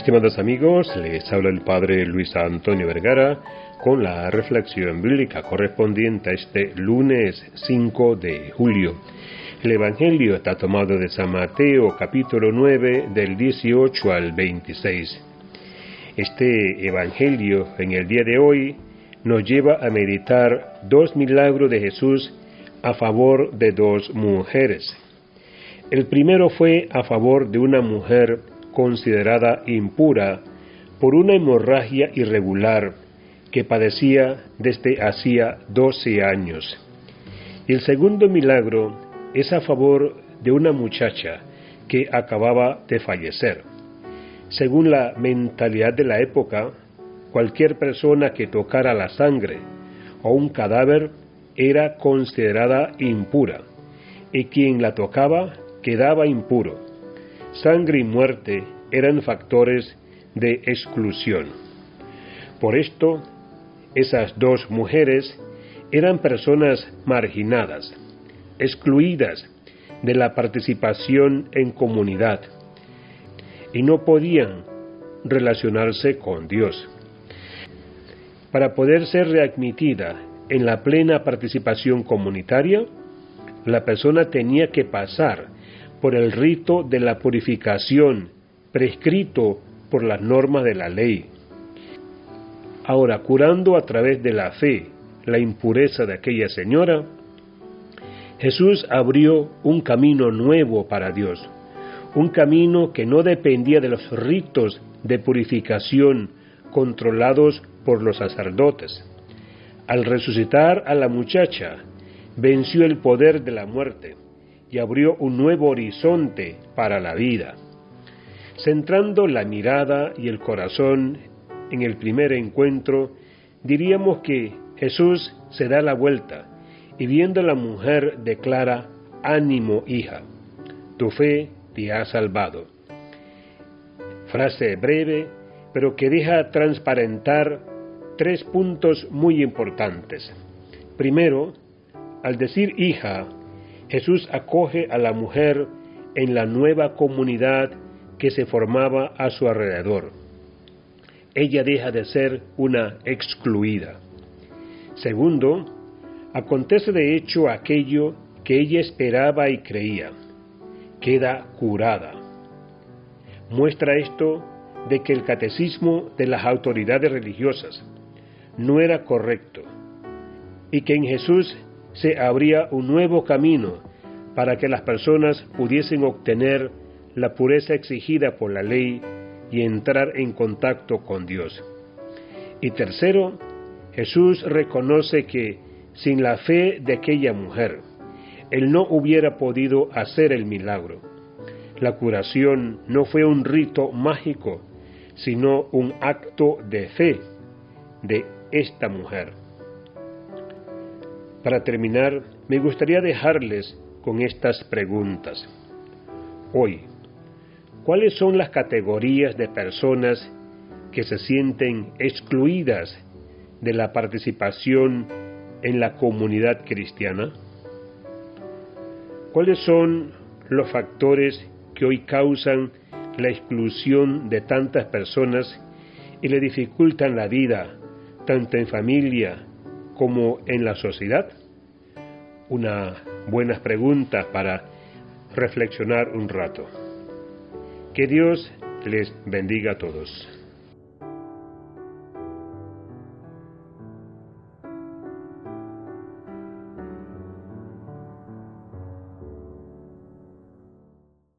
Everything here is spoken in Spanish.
Estimados amigos, les habla el Padre Luis Antonio Vergara con la reflexión bíblica correspondiente a este lunes 5 de julio. El Evangelio está tomado de San Mateo capítulo 9 del 18 al 26. Este Evangelio en el día de hoy nos lleva a meditar dos milagros de Jesús a favor de dos mujeres. El primero fue a favor de una mujer considerada impura por una hemorragia irregular que padecía desde hacía doce años. Y el segundo milagro es a favor de una muchacha que acababa de fallecer. Según la mentalidad de la época, cualquier persona que tocara la sangre o un cadáver era considerada impura, y quien la tocaba quedaba impuro. Sangre y muerte eran factores de exclusión. Por esto, esas dos mujeres eran personas marginadas, excluidas de la participación en comunidad, y no podían relacionarse con Dios. Para poder ser readmitida en la plena participación comunitaria, la persona tenía que pasar por el rito de la purificación prescrito por las normas de la ley. Ahora, curando a través de la fe la impureza de aquella señora, Jesús abrió un camino nuevo para Dios, un camino que no dependía de los ritos de purificación controlados por los sacerdotes. Al resucitar a la muchacha, venció el poder de la muerte y abrió un nuevo horizonte para la vida. Centrando la mirada y el corazón en el primer encuentro, diríamos que Jesús se da la vuelta y viendo a la mujer declara, ánimo hija, tu fe te ha salvado. Frase breve, pero que deja transparentar tres puntos muy importantes. Primero, al decir hija, Jesús acoge a la mujer en la nueva comunidad que se formaba a su alrededor. Ella deja de ser una excluida. Segundo, acontece de hecho aquello que ella esperaba y creía. Queda curada. Muestra esto de que el catecismo de las autoridades religiosas no era correcto y que en Jesús se abría un nuevo camino para que las personas pudiesen obtener la pureza exigida por la ley y entrar en contacto con Dios. Y tercero, Jesús reconoce que sin la fe de aquella mujer, él no hubiera podido hacer el milagro. La curación no fue un rito mágico, sino un acto de fe de esta mujer. Para terminar, me gustaría dejarles con estas preguntas. Hoy, ¿cuáles son las categorías de personas que se sienten excluidas de la participación en la comunidad cristiana? ¿Cuáles son los factores que hoy causan la exclusión de tantas personas y le dificultan la vida, tanto en familia como en la sociedad? Una buena pregunta para reflexionar un rato. Que Dios les bendiga a todos.